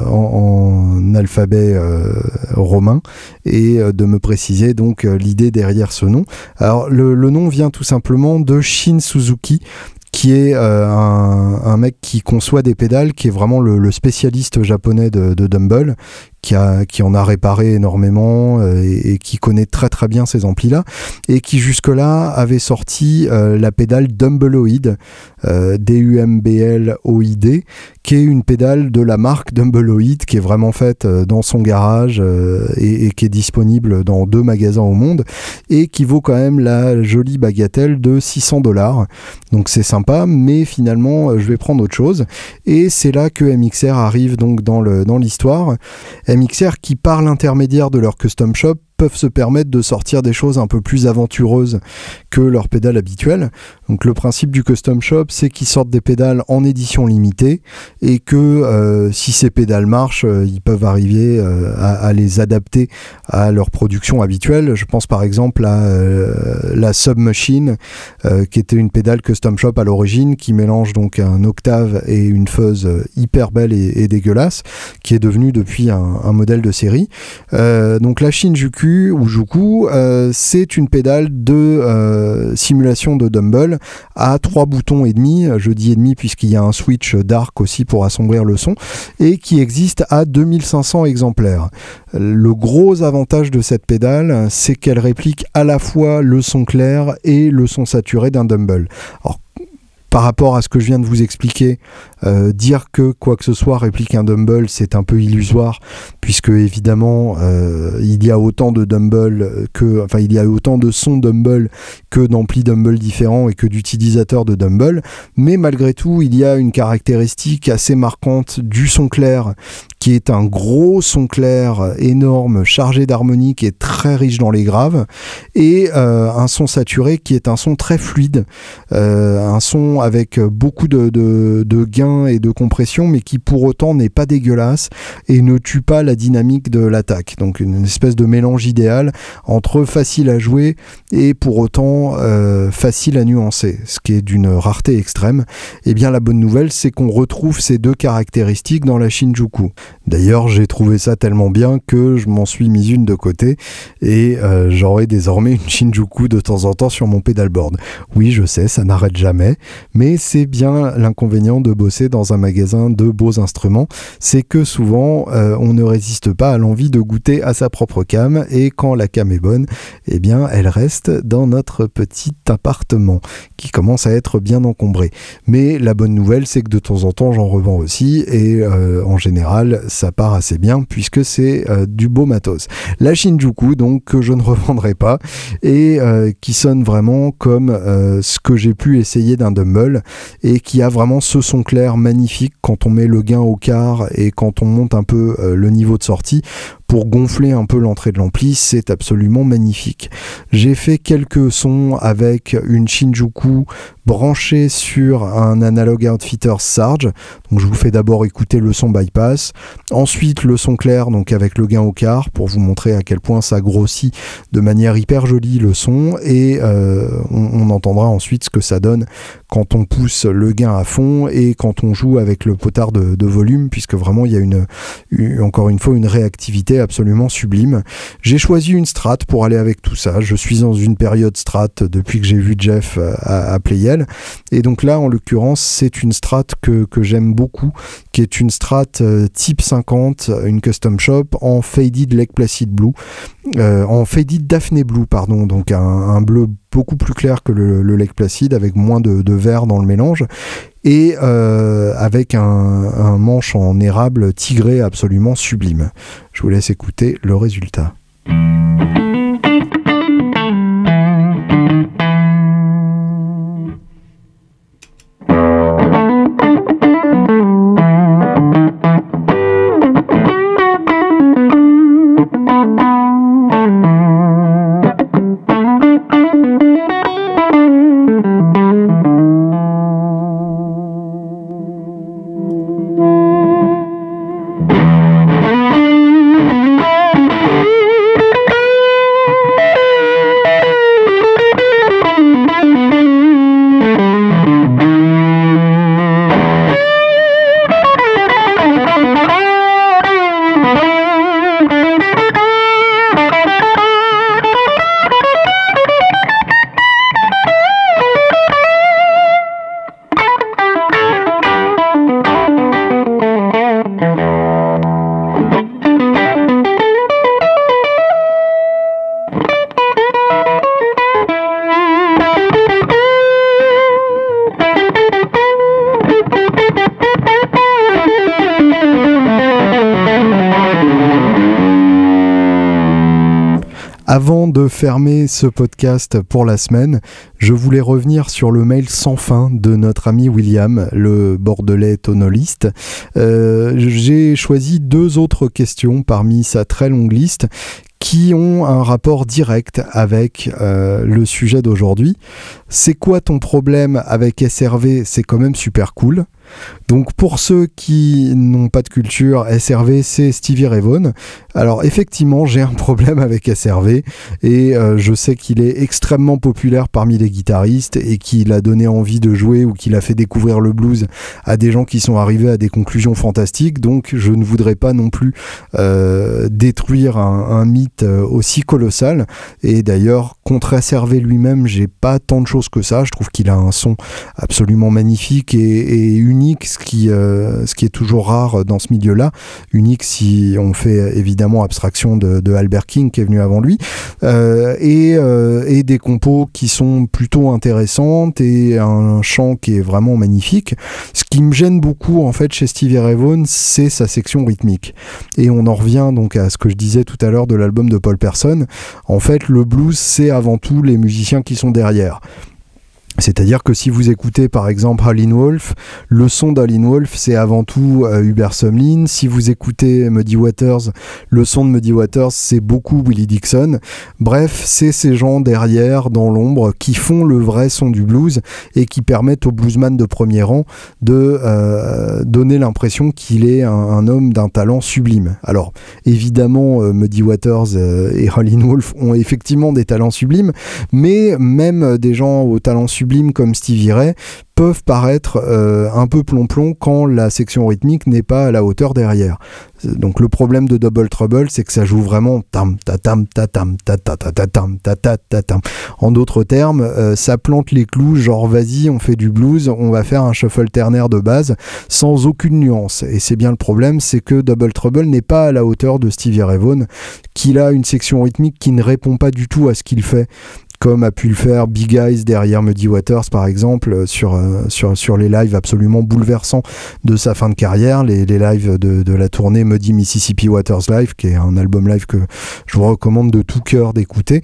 alphabet euh, romain et de me préciser donc l'idée derrière ce nom. Alors le, nom vient tout simplement de Shin Suzuki qui est euh, un, mec qui conçoit des pédales, qui est vraiment le, spécialiste japonais de, de Dumble, qui, en a réparé énormément euh, et, qui connaît très très bien ces amplis-là, et qui jusque-là avait sorti euh, la pédale Dumbleoid, D-U-M-B-L-O-I-D, qui est une pédale de la marque Dumbleoid, qui est vraiment faite dans son garage et, qui est disponible dans deux magasins au monde, et qui vaut quand même la jolie bagatelle de 600 dollars. Donc c'est sympa mais finalement, euh, je vais prendre autre chose. Et c'est là que MXR arrive donc dans l'histoire. MXR qui, par l'intermédiaire de leur custom shop, peuvent se permettre de sortir des choses un peu plus aventureuses que leurs pédales habituelles. Donc le principe du custom shop, c'est qu'ils sortent des pédales en édition limitée et que euh, si ces pédales marchent, euh, ils peuvent arriver euh, à, les adapter à leur production habituelle. Je pense par exemple à la Submachine, qui était une pédale custom shop à l'origine, qui mélange donc un octave et une fuzz hyper belle et, dégueulasse, qui est devenue depuis un, un modèle de série. donc la Shinjuku ou Juku, euh, c'est une pédale de euh, simulation de Dumble à trois boutons et demi. Je dis et demi puisqu'il y a un switch dark aussi pour assombrir le son et qui existe à 2500 exemplaires. Le gros avantage de cette pédale, c'est qu'elle réplique à la fois le son clair et le son saturé d'un Dumble. Alors, par rapport à ce que je viens de vous expliquer, euh, dire que quoi que ce soit réplique un Dumble, c'est un peu illusoire, puisque évidemment euh, il y a autant de Dumble que, enfin il y a autant de sons Dumble que d'amplis Dumble différents et que d'utilisateurs de Dumble, mais malgré tout il y a une caractéristique assez marquante du son clair, qui est un gros son clair énorme, chargé d'harmonique et très riche dans les graves, et euh, un son saturé qui est un son très fluide, un son avec beaucoup de, gains et de compression, mais qui pour autant n'est pas dégueulasse et ne tue pas la dynamique de l'attaque. Donc une espèce de mélange idéal entre facile à jouer et pour autant euh, facile à nuancer, ce qui est d'une rareté extrême. Et eh bien la bonne nouvelle, c'est qu'on retrouve ces deux caractéristiques dans la Shinjuku. D'ailleurs, j'ai trouvé ça tellement bien que je m'en suis mis une de côté et euh, j'aurai désormais une Shinjuku de temps en temps sur mon pedalboard. Oui, je sais, ça n'arrête jamais, mais c'est bien l'inconvénient de bosser dans un magasin de beaux instruments, c'est que souvent euh, on ne résiste pas à l'envie de goûter à sa propre cam et quand la cam est bonne, eh bien elle reste dans notre petit appartement qui commence à être bien encombré. Mais la bonne nouvelle c'est que de temps en temps j'en revends aussi et euh, en général ça part assez bien puisque c'est euh, du beau matos. La Shinjuku donc que je ne revendrai pas et qui sonne vraiment comme ce que j'ai pu essayer d'un Et qui a vraiment ce son clair magnifique quand on met le gain au quart et quand on monte un peu euh, le niveau de sortie pour gonfler un peu l'entrée de l'ampli, c'est absolument magnifique. J'ai fait quelques sons avec une Shinjuku branchée sur un analog outfitter Sarge. Donc je vous fais d'abord écouter le son bypass, ensuite le son clair donc avec le gain au quart pour vous montrer à quel point ça grossit de manière hyper jolie le son et euh, on, entendra ensuite ce que ça donne quand on pousse le gain à fond et quand on joue avec le potard de, volume puisque vraiment il y a une, encore une fois une réactivité absolument sublime. J'ai choisi une strat pour aller avec tout ça. Je suis dans une période strat depuis que j'ai vu Jeff euh, à, à Playel. Et donc là, en l'occurrence, c'est une strat que, j'aime beaucoup, qui est une strat euh, type 50, une custom shop en faded Lake Placid Blue, euh, en faded Daphne Blue, pardon, donc un, bleu beaucoup plus clair que le, Lake Placid, avec moins de, vert dans le mélange, et euh, avec un manche en érable tigré absolument sublime. Je vous laisse écouter le résultat. Fermer ce podcast pour la semaine, je voulais revenir sur le mail sans fin de notre ami William, le bordelais tonoliste. Euh, j'ai choisi deux autres questions parmi sa très longue liste qui ont un rapport direct avec euh, le sujet d'aujourd'hui. C'est quoi ton problème avec SRV C'est quand même super cool. Donc pour ceux qui n'ont pas de culture, SRV c'est Stevie Ray Vaughan. Alors effectivement j'ai un problème avec SRV et euh, je sais qu'il est extrêmement populaire parmi les guitaristes et qu'il a donné envie de jouer ou qu'il a fait découvrir le blues à des gens qui sont arrivés à des conclusions fantastiques. Donc je ne voudrais pas non plus euh, détruire un, mythe euh, aussi colossal. Et d'ailleurs contre SRV lui-même j'ai pas tant de choses que ça. Je trouve qu'il a un son absolument magnifique et, et unique unique, ce qui, euh, ce qui est toujours rare dans ce milieu-là. Unique si on fait évidemment abstraction de, Albert King qui est venu avant lui. Euh, et, euh, et, des compos qui sont plutôt intéressantes et un chant qui est vraiment magnifique. Ce qui me gêne beaucoup en fait chez Stevie Ray Vaughan, c'est sa section rythmique. Et on en revient donc à ce que je disais tout à l'heure de l'album de Paul Person. En fait, le blues, c'est avant tout les musiciens qui sont derrière. C'est-à-dire que si vous écoutez par exemple Howlin' Wolf, le son d'Howlin' Wolf c'est avant tout euh, Hubert Sumlin. Si vous écoutez Muddy Waters, le son de Muddy Waters c'est beaucoup Willie Dixon. Bref, c'est ces gens derrière dans l'ombre qui font le vrai son du blues et qui permettent au bluesman de premier rang de euh, donner l'impression qu'il est un, homme d'un talent sublime. Alors évidemment, euh, Muddy Waters et Howlin' Wolf ont effectivement des talents sublimes, mais même des gens au talent comme Stevie Ray peuvent paraître euh, un peu plomb-plomb quand la section rythmique n'est pas à la hauteur derrière. Donc le problème de Double Trouble, c'est que ça joue vraiment tam ta tam ta tam ta ta ta ta tam ta ta ta tam. En d'autres termes, euh, ça plante les clous, genre vas-y, on fait du blues, on va faire un shuffle ternaire de base sans aucune nuance. Et c'est bien le problème, c'est que Double Trouble n'est pas à la hauteur de Stevie Ray Vaughan, qu'il a une section rythmique qui ne répond pas du tout à ce qu'il fait comme a pu le faire Big Eyes derrière Muddy Waters par exemple euh, sur, euh, sur, sur les lives absolument bouleversants de sa fin de carrière, les, les lives de, de, la tournée Muddy Mississippi Waters Live, qui est un album live que je vous recommande de tout cœur d'écouter.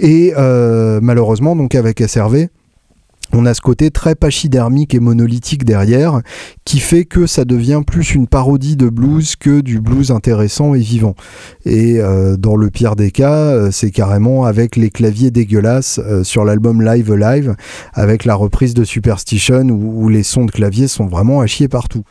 Et euh, malheureusement, donc avec SRV, on a ce côté très pachydermique et monolithique derrière qui fait que ça devient plus une parodie de blues que du blues intéressant et vivant. Et euh, dans le pire des cas, euh, c'est carrément avec les claviers dégueulasses euh, sur l'album Live Live, avec la reprise de Superstition où, où les sons de clavier sont vraiment à chier partout.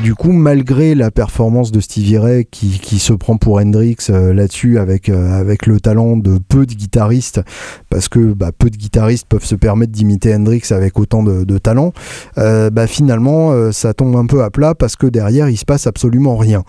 Et du coup, malgré la performance de Stevie Ray qui, qui se prend pour Hendrix euh, là-dessus avec, euh, avec le talent de peu de guitaristes, parce que bah, peu de guitaristes peuvent se permettre d'imiter Hendrix avec autant de, de talent, euh, bah, finalement ça tombe un peu à plat parce que derrière il se passe absolument rien.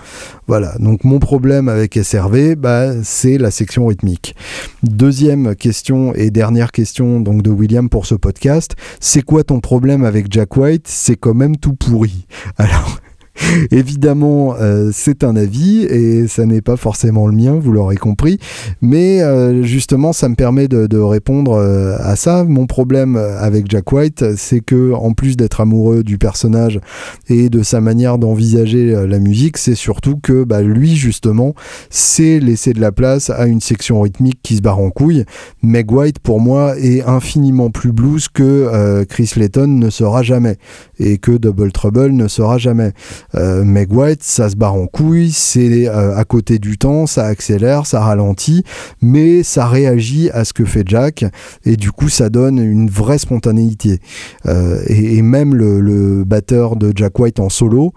Voilà, donc mon problème avec SRV, bah, c'est la section rythmique. Deuxième question et dernière question donc de William pour ce podcast, c'est quoi ton problème avec Jack White? C'est quand même tout pourri. Alors Évidemment, euh, c'est un avis et ça n'est pas forcément le mien, vous l'aurez compris. Mais euh, justement, ça me permet de, répondre euh, à ça. Mon problème avec Jack White, c'est que en plus d'être amoureux du personnage et de sa manière d'envisager la musique, c'est surtout que bah, lui, justement, sait laisser de la place à une section rythmique qui se barre en couille. Meg White, pour moi, est infiniment plus blues que Chris Layton ne sera jamais et que Double Trouble ne sera jamais. Euh, Meg White, ça se barre en couille, c'est euh, à côté du temps, ça accélère, ça ralentit, mais ça réagit à ce que fait Jack, et du coup ça donne une vraie spontanéité. Euh, et, même le, batteur de Jack White en solo,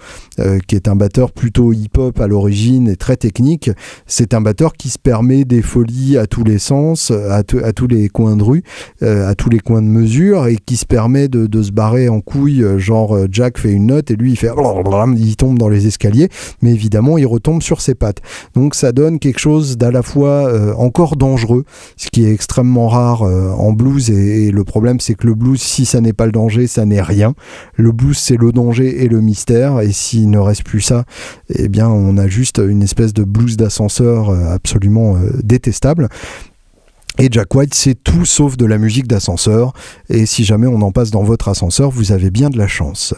qui est un batteur plutôt hip-hop à l'origine et très technique, c'est un batteur qui se permet des folies à tous les sens, à, tous les coins de rue, à tous les coins de mesure, et qui se permet de, de se barrer en couille, genre Jack fait une note et lui il fait tombe dans les escaliers, mais évidemment, il retombe sur ses pattes. Donc ça donne quelque chose d'à la fois euh, encore dangereux, ce qui est extrêmement rare euh, en blues, et, le problème c'est que le blues, si ça n'est pas le danger, ça n'est rien. Le blues, c'est le danger et le mystère, et s'il ne reste plus ça, eh bien on a juste une espèce de blues d'ascenseur euh, absolument détestable. Et Jack White, c'est tout sauf de la musique d'ascenseur, et si jamais on en passe dans votre ascenseur, vous avez bien de la chance.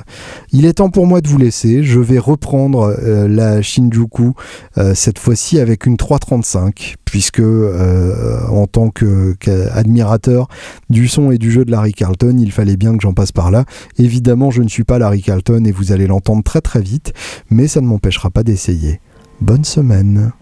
Il est temps pour moi de vous laisser, je vais reprendre euh, la Shinjuku, euh, cette fois-ci avec une 335, puisque euh, en tant qu'admirateur du son et du jeu de Larry Carlton, il fallait bien que j'en passe par là. Évidemment, je ne suis pas Larry Carlton, et vous allez l'entendre très très vite, mais ça ne m'empêchera pas d'essayer. Bonne semaine